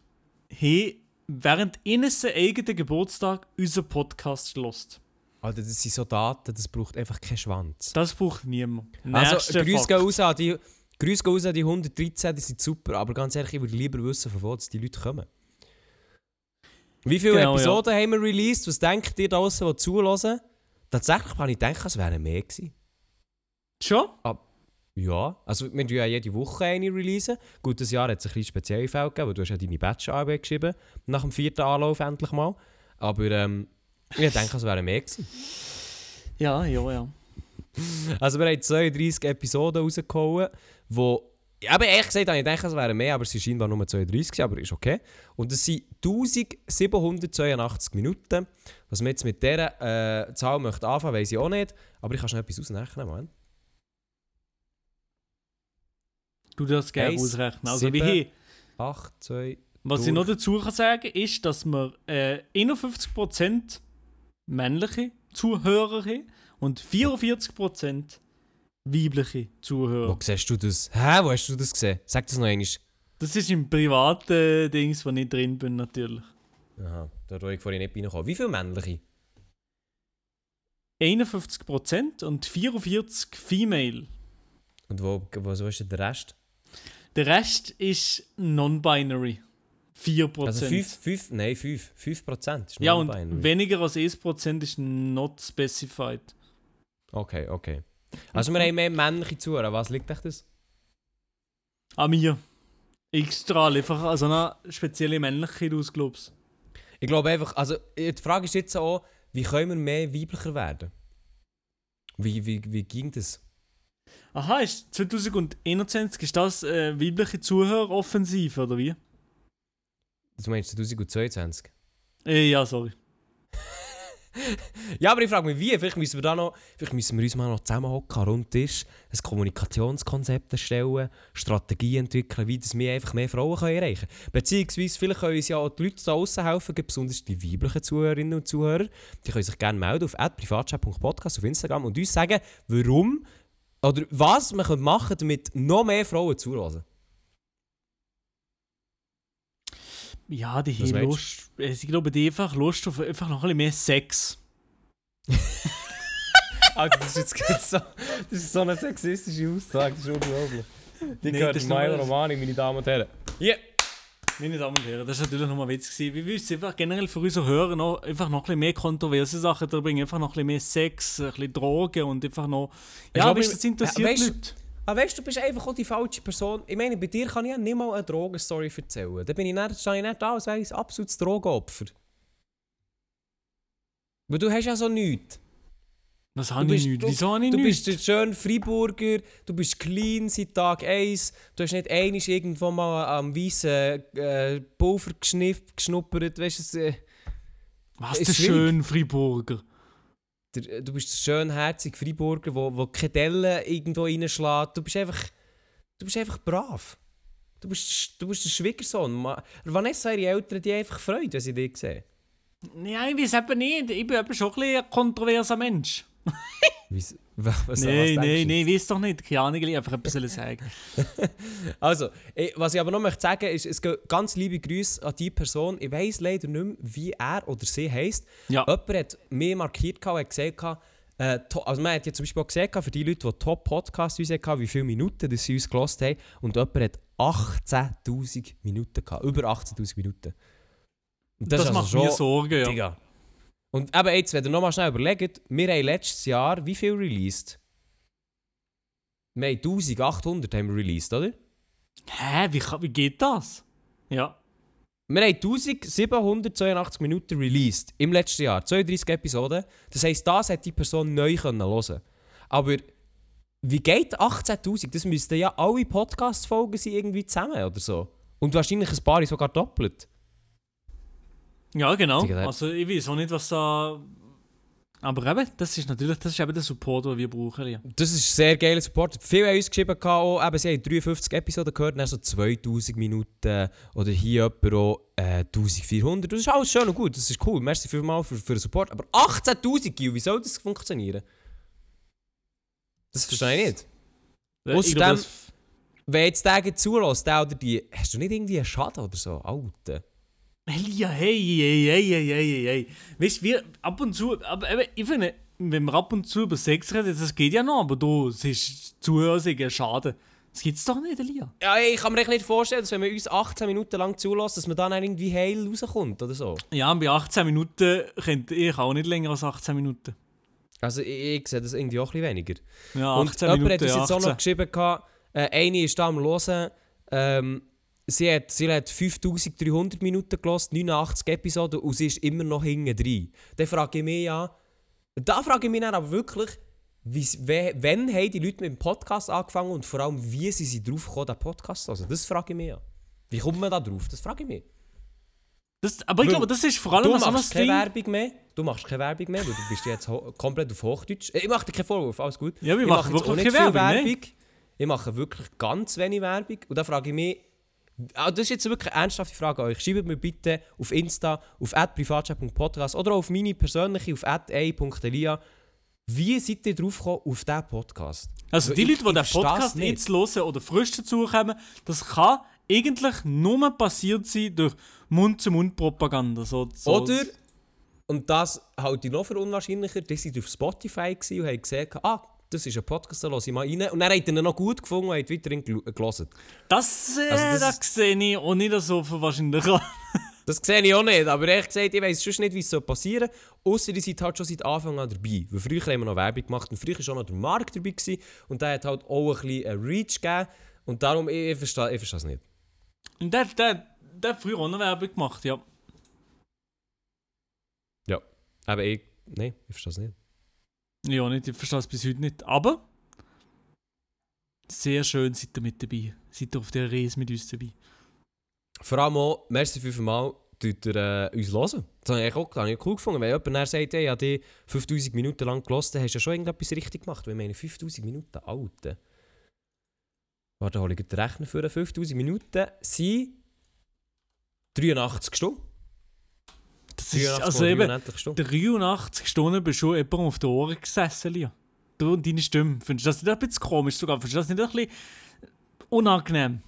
haben während ihres eigenen Geburtstag unseren Podcast gelost. Alter, das sind so Daten, das braucht einfach keinen Schwanz. Das braucht niemand. Also, Grüße gehen raus an die, Grüße gehen raus an die 113, die sind super, aber ganz ehrlich, ich würde lieber wissen, von wo die Leute kommen. Wie viele Genau, Episoden haben wir released? Was denkt ihr da draussen, die zuhören? Tatsächlich habe ich gedacht, es wären mehr gewesen. Schon? Ja, also wir tun ja jede Woche eine releasen. Gut, das Jahr hat es ein bisschen spezielle Fälle gegeben, weil du hast ja deine Bachelorarbeit geschrieben, nach dem vierten Anlauf endlich mal. Aber ähm, ich denke, es wären mehr gewesen. Ja, ja, ja. Also wir haben 32 Episoden rausgehauen, wo... Aber ehrlich gesagt, habe ich gedacht, es wären mehr, aber es sind scheinbar nur 32, gewesen, aber ist okay. Und es sind 1782 Minuten. Was wir jetzt mit dieser äh, Zahl möchten anfangen, weiß ich auch nicht. Aber ich kann schnell etwas ausrechnen, Mann. Du darfst gerne ausrechnen. Also, sieben. wie hier, 8, 2... was ich durch. noch dazu kann sagen ist, dass wir äh, 51% männliche Zuhörer und 44% weibliche Zuhörer. Wo siehst du das? Hä, wo hast du das gesehen? Sag das noch einmal. Das ist im privaten Dings, wo ich drin bin, natürlich. Aha, da wo ich vorhin nicht reingekommen. Wie viele männliche? 51% und 44% Female. Und wo, wo so ist denn der Rest? Der Rest ist non-binary. 4%. Also 5, 5, nein 5, 5 Prozent. ja, und weniger als 1% ist not specified. Okay, okay. Also wir haben mehr männliche Zuhörer. Was liegt euch das? An mir. Ich strahle einfach an so eine spezielle Männlichkeit aus, glaubst Ich glaube einfach, also die Frage ist jetzt auch, wie können wir mehr weiblicher werden? Wie, wie, wie ging das? Aha, ist 2021 ist das äh, weibliche Zuhöreroffensive, oder wie? Du meinst 2022? Äh, ja, sorry. Ja, aber ich frage mich, wie? Vielleicht müssen wir da noch, vielleicht müssen wir uns mal noch zusammenhocken, rund Tisch, ein Kommunikationskonzept erstellen, Strategie entwickeln, wie das wir einfach mehr Frauen können erreichen können. Beziehungsweise, vielleicht können uns ja auch die Leute da draussen helfen, besonders die weiblichen Zuhörerinnen und Zuhörer. Die können sich gerne melden auf privatchat.podcast auf Instagram und uns sagen, warum oder was man machen damit noch mehr Frauen zuhören. Ja, die haben Lust. äh, Ich glaube, die einfach Lust auf einfach noch ein bisschen mehr Sex. Alter, das ist jetzt gerade so, das ist so eine sexistische Aussage, das ist unglaublich. Die Nee, gehört ist Milo Romani, meine Damen und Herren. Yeah. Meine Damen und Herren, das war natürlich nochmal Witz. Gewesen. Wir wissen einfach generell für unsere Hörer noch, einfach noch ein bisschen mehr kontroverse Sachen da bringen. Einfach noch ein bisschen mehr Sex, ein bisschen Drogen und einfach noch. Ja, weißt du, das interessiert weißt- Leute. Aber weißt du, du bist einfach auch die falsche Person. Ich meine, bei dir kann ich ja nicht mal eine Drogenstory erzählen. Da bin ich nicht, stehe ich nicht da, als wäre ich ein absolutes Drogenopfer. Weil du hast ja so nichts. Was habe ich nicht? Wieso habe ich Du bist der schöne Freiburger, du bist clean seit Tag 1. Du hast nicht einmal irgendwo mal am weißen äh, Pulver geschnuppert. Weißt du, es, äh, Was ist der schön Friburger. Der, du bist der schönherzige Freiburger, wo, wo keine Delle irgendwo reinschlägt. Du bist einfach, du bist einfach brav. Du bist, du bist der Schwiegersohn. Vanessa, ihre Eltern, die einfach Freude, wenn sie dich sehen. Ja, ich weiß eben nicht. Ich bin eben schon ein ein kontroverser Mensch. Wieso- Was, was nein, du? nein, ich weiß doch nicht. Keine Ahnung, ich einfach etwas sagen. Also, ich, was ich aber noch möchte sagen ist, es gehen ganz liebe Grüße an die Person. Ich weiß leider nicht mehr, wie er oder sie heisst. Ja. Jemand hat mir markiert und hat gesagt, äh, also man hat ja zum Beispiel auch gesehen, für die Leute, die Top-Podcasts uns hatten, wie viele Minuten dass sie uns gelost haben. Und jemand hat 18'000 Minuten gehabt. Über 18'000 Minuten. Und Das, ist also macht mir Sorgen, ja. Digga. Und eben jetzt, wenn ihr nochmal schnell überlegt, wir haben letztes Jahr wie viel released? Wir haben 1800 haben wir released, oder? Hä, wie, wie geht das? Ja. Wir haben 1782 Minuten released im letzten Jahr, 32 Episoden. Das heisst, das hat die Person neu können hören. Aber wie geht 18.000? Das müssten ja alle Podcast-Folgen sein irgendwie zusammen oder so. Und wahrscheinlich ein paar sogar doppelt. Ja, genau. Also ich weiß auch nicht, was da... Aber eben, das ist natürlich das ist eben der Support, den wir brauchen. Ja. Das ist sehr geiler Support. Viele haben uns geschrieben, auch, eben, sie haben 53 Episoden gehört, dann so 2000 Minuten oder hier jemand auch äh, 1400. Das ist alles schön und gut, das ist cool. Merci vielmals für, für den Support. Aber 18'000, Gil, wie soll das funktionieren? Das verstehe ich nicht. Ich Außerdem- glaube, das- Wenn jetzt der zulässt, der oder die, hast du nicht irgendwie einen Schaden oder so? Alter. Elia, hey, hey, hey, hey, hey, hey. Weißt du, wir ab und zu, aber eben, ich finde, wenn wir ab und zu über Sex reden, das geht ja noch, aber du, es ist Zuhören, schade. Das gibt's doch nicht, Elia. Ja, ich kann mir echt nicht vorstellen, dass wenn man uns 18 Minuten lang zulässt, dass man dann irgendwie heil rauskommt oder so. Ja, und bei 18 Minuten könnte ich auch nicht länger als 18 Minuten. Also ich, ich sehe das irgendwie auch ein bisschen weniger. Ja, Und 18 jemand Minuten, hat uns ja, jetzt auch 18. noch geschrieben, gehabt, äh, eine ist da am Hören, ähm, sie, hat, sie hat 5300 Minuten gelost, 89 Episoden und sie ist immer noch hinten drin. Dann frage ich mich ja, da frage ich mich dann aber wirklich, wie, wann haben die Leute mit dem Podcast angefangen und vor allem, wie sind sie drauf gekommen, den Podcast zu hören? Das frage ich mich ja. Wie kommt man da drauf? Das frage ich mich. Das, aber ich Weil glaube, das ist vor allem Du so machst keine Ding. Werbung mehr. Du machst keine Werbung mehr, weil du bist jetzt komplett auf Hochdeutsch. Äh, Ich mache dir keinen Vorwurf, alles gut. Ja, wir ich machen mache wirklich keine Werbung, ne? Ich mache wirklich ganz wenig Werbung. Und da frage ich mich, das ist jetzt wirklich eine ernsthafte Frage an euch. Schreibt mir bitte auf Insta, auf privatchat.podcast oder auf meine persönliche, auf a.elia. Wie seid ihr drauf gekommen auf diesen Podcast? Also die Ich- Leute, die den versteh's Podcast jetzt hören oder frisch dazukommen, das kann eigentlich nur passiert sein durch Mund-zu-Mund-Propaganda. So, so. Oder, und das halte ich noch für unwahrscheinlicher, die waren auf Spotify und haben gesehen, ah, das ist ein Podcast, da höre ich mal rein. Und dann hat er ihn noch gut gefunden und hat weiterhin gel- gelesen. Das, äh, Also das das, sehe ich auch nicht so wahrscheinlich an. Das sehe ich auch nicht, aber ehrlich gesagt, ich weiss schon nicht, wie es so passieren soll. Ausser ihr seid halt schon seit Anfang an dabei. Weil früher haben wir noch Werbung gemacht und früher war auch noch der Markt dabei. Gewesen, und der hat halt auch ein bisschen einen Reach gegeben. Und darum, ich, ich verstehe ich verstehe es nicht. Und der, der, der hat früher auch noch Werbung gemacht, ja. Ja. Aber ich, nein, ich verstehe es nicht. Ja, nicht, ich verstehe es bis heute nicht. Aber sehr schön seid ihr mit dabei. Seid ihr auf der Reise mit uns dabei. Vor allem auch, merci fünfmal, tut ihr äh, uns hören. Das habe ich auch habe ich cool gefunden. Wenn jemand sagt, hey, ich habe die 5000 Minuten lang gehört, dann hast du ja schon irgendetwas richtig gemacht. Weil ich meine, 5000 Minuten, Alter. Warte, hole ich den Rechner für 5000 Minuten sind 83 Stunden. Das ist 83 also eben 83 Stunden. 83 Stunden bist du jemandem auf den Ohren gesessen, Lia. Du und deine Stimme. Findest du das nicht ein bisschen komisch sogar? Findest du das nicht ein bisschen unangenehm?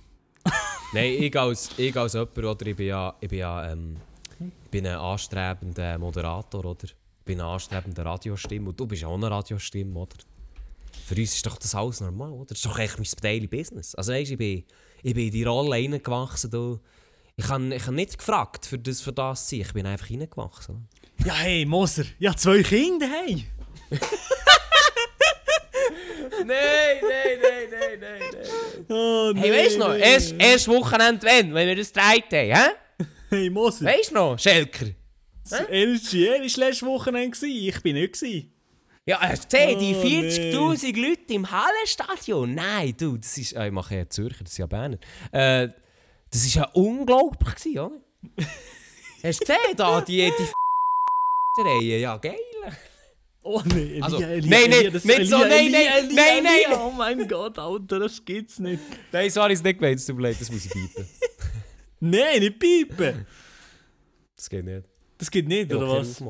Nein, ich als, ich als jemand, oder ich bin ja, ich bin ja ähm, ich bin ein anstrebender Moderator, oder? Ich bin eine anstrebende Radiostimme und du bist auch eine Radiostimme, oder? Für uns ist doch das alles normal, oder? Das ist doch echt mein Daily Business. Also weißt, ich bin, ich bin in die Rolle reingewachsen, du. Ich habe ich hab nicht gefragt, für das, für das zu sein. Ich bin einfach reingewachsen. Ja, hey, Moser. Ja, zwei Kinder, hey. Nein, nein, nein, nein, nein, nein. Oh, Hey, weißt du noch? Erst, erst Wochenende wenn, wenn wir das gedreht haben, hä? Hey, Moser. Weißt du noch, Schelker? Er war letztes Wochenende, ich bin nicht. Gewesen. Ja, hast du gesehen, die Oh, 40'000 Leute im Hallenstadion? Nein, du, das ist... Äh, ich mache ja Zürcher, das ist ja Berner. Äh, das ist ja unglaublich gewesen, oder? hast du gesehen, da, die, die Reihe? Ja, geil. Oh nein, Elia, Also, Elia, nein, Elia, nein, das- nicht so, Elia, nein, Elia, nein, Elia, nein, nein, Elia, nein. Oh mein Gott, Alter, das geht's nicht. Nein, so ich es nicht gemeint. Es tut mir leid, das muss ich bleiben. Nein, nicht piepen. Das geht nicht. Das geht nicht, Ja, oder was?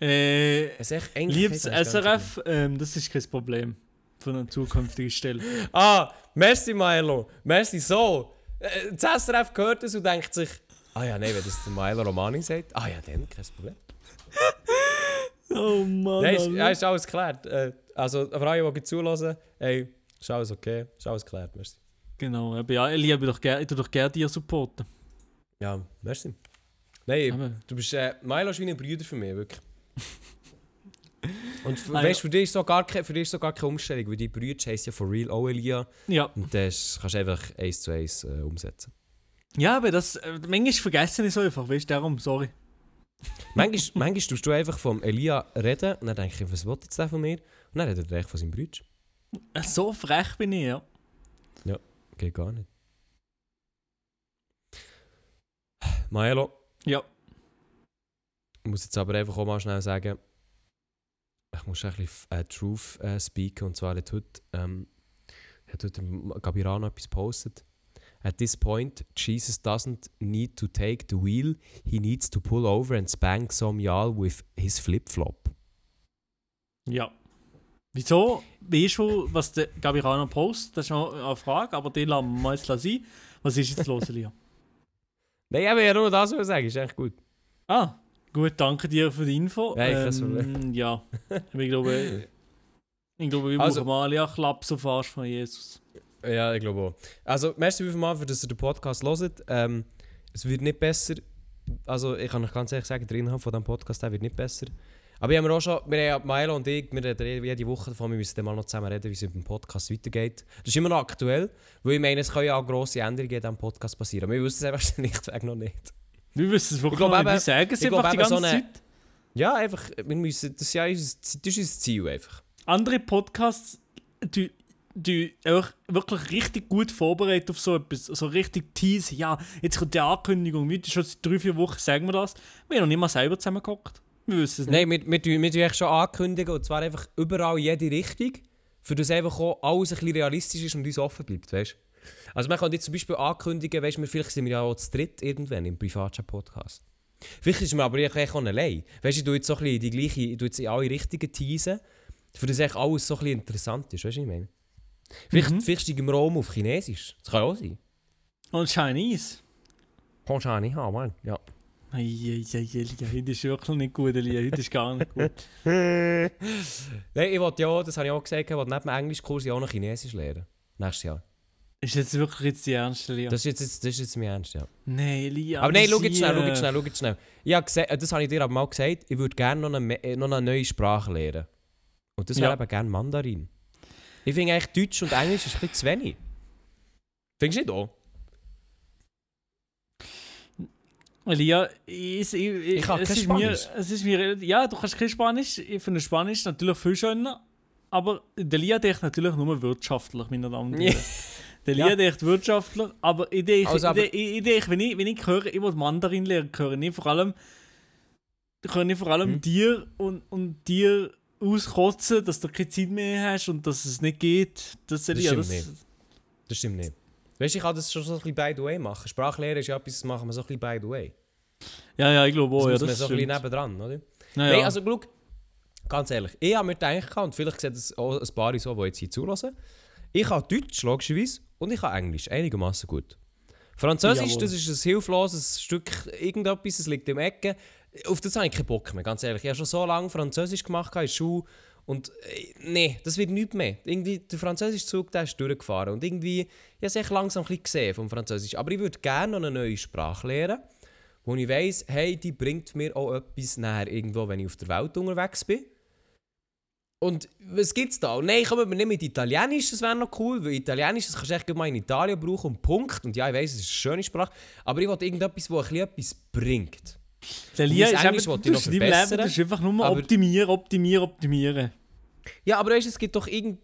Äh, Es ist echt eigentlich liebes. SRF, ähm, das ist kein Problem. Für eine zukünftige Stelle. Ah, merci Milo. Merci so. Äh, Das SRF hört es und denkt sich, ah ja, nein, wenn das der Milo Romani sagt, ah ja, dann kein Problem. Oh Mann. Nein, ist, ja, ist alles geklärt. Äh, also, für alle, die zulassen, hey, ist alles okay, ist alles geklärt, merci. Genau, aber ja, ich würde doch gerne ich tu doch gerne dir supporten. Ja, merci. Nein, Aber- du bist, äh, Milo ist wie ein Bruder für mich, wirklich. Und f- Ah, weißt, ja. für dich ist so gar keine, für dich ist so gar keine Umstellung, weil die Brüder heissen ja for real auch Elia. Ja. Und das kannst du einfach eins zu eins äh, umsetzen. Ja, aber das, äh, manchmal vergesse ich so einfach, weißt du, darum, sorry. manchmal, manchmal tust du einfach vom Elia reden und dann denke ich, was will jetzt der von mir? Und dann redet er echt von seinem Bruder. Äh, So frech bin ich, ja. Geht gar nicht. Maelo, Ja. ich muss jetzt aber einfach auch mal schnell sagen, ich muss ein bisschen äh, Truth äh, speaken. Und zwar hat heute, ähm, hat heute Gabirano etwas gepostet. At this point, Jesus doesn't need to take the wheel, he needs to pull over and spank some y'all with his flip-flop. Ja. Wieso? Weißt du, was der Gabirano postet? Das ist noch eine Frage, aber die lassen wir mal jetzt sein. Was ist jetzt los, Elia? Nein, ich will ja nur das sagen, ist echt gut. Ah, gut, danke dir für die Info. Ja, ich kann's ähm, ja, ich glaube, ich glaube, wir Also- brauchen mal ja Klaps auf Arsch von Jesus. Ja, ich glaube auch. Also, merci vielmals, für dass ihr den Podcast hört. Ähm, es wird nicht besser. Also, ich kann euch ganz ehrlich sagen, der Inhalt von diesem Podcast der wird nicht besser. Aber wir haben auch schon, wir haben Milo und ich, wir reden jede Woche davon, wir müssen dann mal noch zusammen reden, wie es mit dem Podcast weitergeht. Das ist immer noch aktuell, weil ich meine, es können ja auch grosse Änderungen in diesem Podcast passieren. Aber wir wissen es einfach schlichtweg noch nicht. Wir wissen es wirklich glaub noch nicht. Wir sagen es ich glaub einfach die eben so ganze eine- Zeit. Ja, einfach, wir müssen, das ist ja unser, das ist unser Ziel einfach. Andere Podcasts, die, die einfach wirklich richtig gut vorbereitet auf so etwas, so richtig teasen. Ja, jetzt kommt die Ankündigung, wie schon seit drei, vier Wochen sagen wir das. Wir haben noch nicht mal selber zusammengeguckt. Wir wissen es nicht. Nein, wir, wir, wir schon ankündigen, und zwar einfach überall in jede Richtung, für das einfach auch alles ein bisschen realistisch ist und uns offen bleibt, weißt Also man kann jetzt zum Beispiel ankündigen, weißt wir, vielleicht sind wir ja auch zu dritt irgendwann im Privatchat-Podcast. Vielleicht ist man aber echt auch allein. Weißt du, ich tue jetzt so ein bisschen die gleiche, ich tue jetzt in alle Richtungen teasen, für das echt alles so ein bisschen interessant ist, weißt du, ich meine? Vielleicht, Mhm. vielleicht steigen wir um auf Chinesisch. Das kann ja auch sein. Und Chinese. Du auch nicht haben, Mann. Ja. Eieiei, heute ist wirklich nicht gut, Elia. Heute ist gar nicht gut. Nein, ich wollte ja, das habe ich auch gesagt, ich wollte neben dem Englischkurs ja auch noch Chinesisch lernen. Nächstes Jahr. Ist jetzt wirklich jetzt die ernste, Elia? Das ist jetzt, das ist jetzt mein Ernst, ja. Nein, Elia. Aber nein, schau jetzt schnell, schau jetzt schnell, schau jetzt schnell. Gesagt, äh, das habe ich dir aber mal gesagt, ich würde gerne noch eine, äh, noch eine neue Sprache lernen. Und das wäre Ja. eben gerne Mandarin. Ich finde eigentlich Deutsch und Englisch ist ein bisschen zu wenig. Findest du nicht auch? Elia, ich, ich, ich, Ich kann es, ist mir, es ist mir. Ja, du kannst kein Spanisch. Ich finde Spanisch natürlich viel schöner. Aber der Lia denkt natürlich nur wirtschaftlich, meine Damen und Ja. Herren. Der Ja. denkt wirtschaftlich, aber ich denke, Also, aber- ich, ich, denke, wenn ich, wenn ich höre, ich will Mandarin lernen, höre ich vor allem, höre ich vor allem Hm. dir und, und dir auskotzen, dass du keine Zeit mehr hast und dass es nicht geht. Das, Elia, stimmt das, nicht. Das stimmt nicht. Weißt du, ich kann das schon so ein bisschen by the way machen. Sprachlehre ist ja etwas, das machen wir so ein bisschen by the way. Ja, ja, ich glaube Das auch, ja, muss das so ein bisschen nebendran, oder? Ja, Nein, ja. also schau, ganz ehrlich, ich habe mir gedacht, und vielleicht sehen das auch ein paar so, die jetzt hier zulassen, ich kann Deutsch, logischerweise, und ich kann Englisch, einigermaßen gut. Französisch, Jawohl. das ist ein hilfloses Stück irgendetwas, es liegt im Ecke. Auf das habe ich keinen Bock mehr, ganz ehrlich. Ich habe schon so lange Französisch gemacht in der Schule und äh, nee, das wird nichts mehr. Irgendwie, der französische Zug, der ist durchgefahren und irgendwie, ich habe es langsam ein bisschen gesehen vom Französisch. Aber ich würde gerne noch eine neue Sprache lernen, wo ich weiss, hey, die bringt mir auch etwas näher irgendwo, wenn ich auf der Welt unterwegs bin. Und was gibt's da? Nein, kommen wir nicht mit Italienisch, das wäre noch cool, weil Italienisch, das kannst du echt gut mal in Italien brauchen und Punkt. Und ja, ich weiss, es ist eine schöne Sprache, aber ich wollte irgendetwas, das ein bisschen etwas bringt. Mein ist Englisch eben, ich noch Leben, das ist einfach nur optimieren, optimieren, optimieren. Ja, aber weißt, es gibt doch irgend...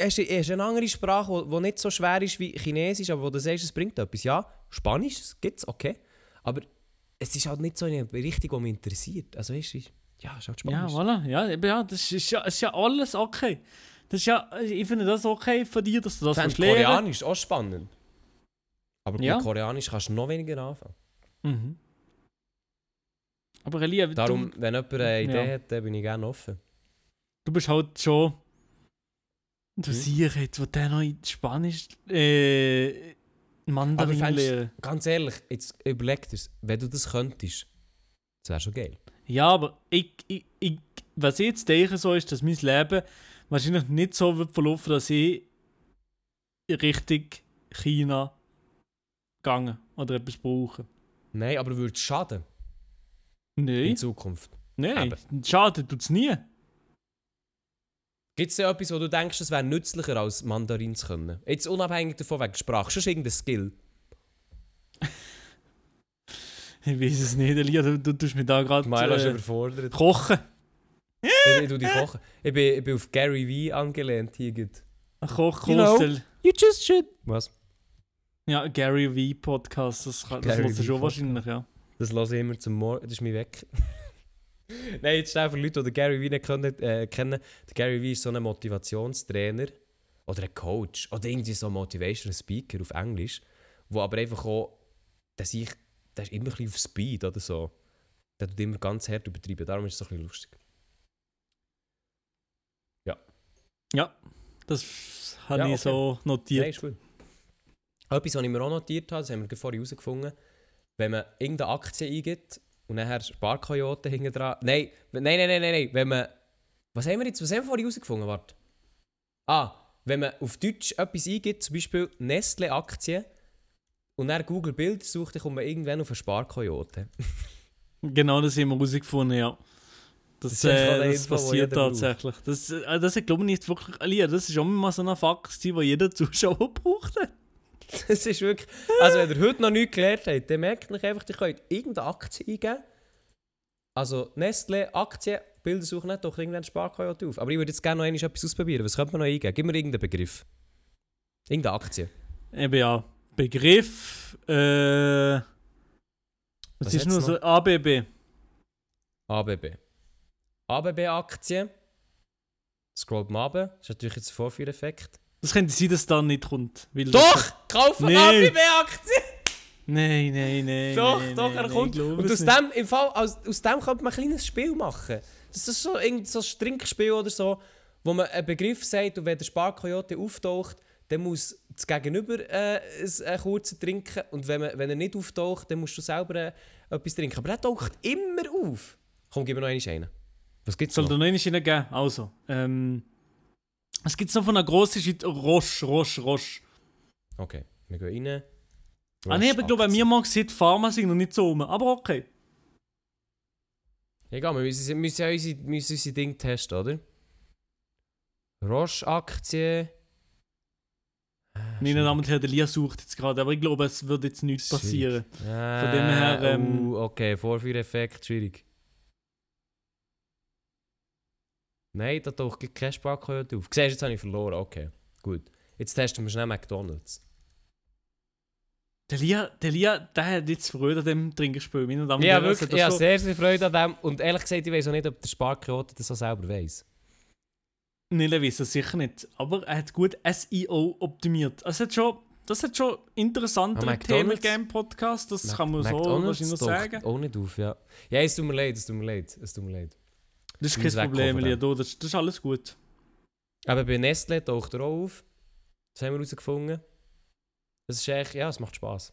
Hast, du- hast du eine andere Sprache, die nicht so schwer ist wie Chinesisch, aber wo du sagst, es bringt etwas? Ja, Spanisch gibt es, okay. Aber es ist halt nicht so eine Richtung, die mich interessiert. Also weißt du, Ja, ist halt Ja, Spanisch. voilà. Ja, ja das ist ja, ist ja alles okay. Das ist ja, ich finde das okay von dir, dass du das fände lernen. Koreanisch auch spannend. Aber Ja. mit Koreanisch kannst du noch weniger anfangen. Mhm. Aber Elia, Darum, du, wenn jemand eine Idee Ja. hat, dann bin ich gerne offen. du bist halt schon. Du Hm? siehst jetzt, wo der noch in Spanisch äh, Mandarin lernen. Ganz ehrlich, jetzt überleg dir wenn du das könntest, das wäre schon geil. Ja, aber ich, ich, ich, was ich jetzt denke, so ist, dass mein Leben wahrscheinlich nicht so wird verlaufen, dass ich in Richtung China gegangen oder etwas brauche. Nein, aber würde es schaden Nein, in Zukunft? nein, schade tut es nie. Gibt es da etwas, wo du denkst, es wäre nützlicher als Mandarin zu können? Jetzt unabhängig davon, wegen Sprache. Schon irgendein Skill. Ich weiß es nicht, Elia, du, du tust mich da gerade Milo ist äh, überfordert. kochen. Ich, ich tu dich kochen. Ich bin, ich bin auf Gary Vee angelehnt hier. Ein Kochkurs. You know. You just should. Was? Ja, Gary V Podcast, das, kann- das hörst du Vee schon Podcast. wahrscheinlich, ja. Das lasse ich immer zum Morgen. Das ist mir weg. Nein, jetzt schnell für Leute, die den Gary Vee nicht können, äh, kennen. Der Gary Vee ist so ein Motivationstrainer oder ein Coach oder irgendwie so ein Motivational Speaker auf Englisch, wo aber einfach auch, der, sich, der ist immer ein bisschen auf Speed oder so. Der tut immer ganz hart übertreiben, darum ist es so ein bisschen lustig. Ja, das habe Ja, ich okay. so notiert. Nein, ist gut. Etwas, was ich mir auch notiert habe, das haben wir vorhin herausgefunden, wenn man irgendeine Aktie eingibt und nachher Sparkoyote hinten dran. Nein, nein, nein, nein, nein, nein. Wenn man. Was haben wir jetzt? Was haben wir vorhin herausgefunden? Warte. Ah, wenn man auf Deutsch etwas eingibt, zum Beispiel Nestle-Aktien, und dann Google Bilder sucht, dann kommt man irgendwann auf eine Sparkoyote. Genau das haben wir herausgefunden, ja. Das, Das äh, das passiert braucht. tatsächlich. Das, äh, das glaube ich nicht wirklich. Elia, das ist auch mal so ein Fakt, den jeder Zuschauer braucht. Das ist wirklich. Also, wenn ihr heute noch nichts gelernt habt, dann merkt euch einfach, ihr könnt irgendeine Aktie eingeben. Also, Nestle, Aktien, Bilder suchen nicht, doch irgendeinen Sparkoyote auf. Aber ich würde jetzt gerne noch etwas ausprobieren. Was könnte man noch eingeben? Gib mir irgendeinen Begriff. Irgendeine Aktie. Eben ja, Begriff, äh. Was, Was ist nur noch? so ABB? ABB. ABB-Aktien. Scrollt mal runter. Das ist natürlich jetzt ein Vorführeffekt. Das könnte sein, dass da nicht kommt. Weil Doch! Kaufen Nee. ABB-Aktien! Nein, nein, nein. Doch, nein, doch, nein, er kommt. Und es aus dem, im Fall, aus, aus dem könnte man ein kleines Spiel machen. Das ist so irgend so ein Trinkspiel oder so, wo man einen Begriff sagt und wenn der Sparkoyote auftaucht, dann muss das Gegenüber äh, ein- einen kurzen trinken und wenn, man, wenn er nicht auftaucht, dann musst du selber äh, etwas trinken. Aber der taucht immer auf. Komm, gib mir noch einmal einen. Was gibt's Soll noch? da noch einen geben? Also, ähm. Es gibt noch von einer grossen Schweiz. Roche, Roche, Roche. Okay, wir gehen rein. Ah, nee, aber ich glaube, mir mal gesehen, die Pharma sind noch nicht so rum. Aber okay. Egal, wir müssen, ja unsere, müssen unsere Dinge testen, oder? Roche-Aktie. Meine Damen und Herren, der Lia sucht jetzt gerade, aber ich glaube, es wird jetzt nichts passieren. Von dem her, ähm, uh, okay, Vorführeffekt, schwierig. Nein, da taucht kein Sparkoyote auf. Siehst du, jetzt habe ich verloren. Okay, gut. Jetzt testen wir schnell McDonalds. Der Lia, der Lia, der hat jetzt Freude an dem Trinkerspiel. Meine Damen und Ja, Herren, es wirklich. hat Ich habe das sehr, sehr Freude an dem. Und ehrlich gesagt, ich weiß auch nicht, ob der Sparkoyote das so selber weiß. Nein, er weiß es sicher nicht. Aber er hat gut SEO optimiert. Es hat schon, das hat schon interessantere Ah, Themen gegeben im Podcast. Das kann man so McDonald's wahrscheinlich taucht sagen. auch nicht auf, ja. Ja, es tut mir leid, es tut mir leid, es tut mir leid. Das ist kein Problem. Du, Das, das ist alles gut. Aber bei Nestle taucht er auch auf. Das haben wir herausgefunden. Das ist echt, ja, es macht Spass.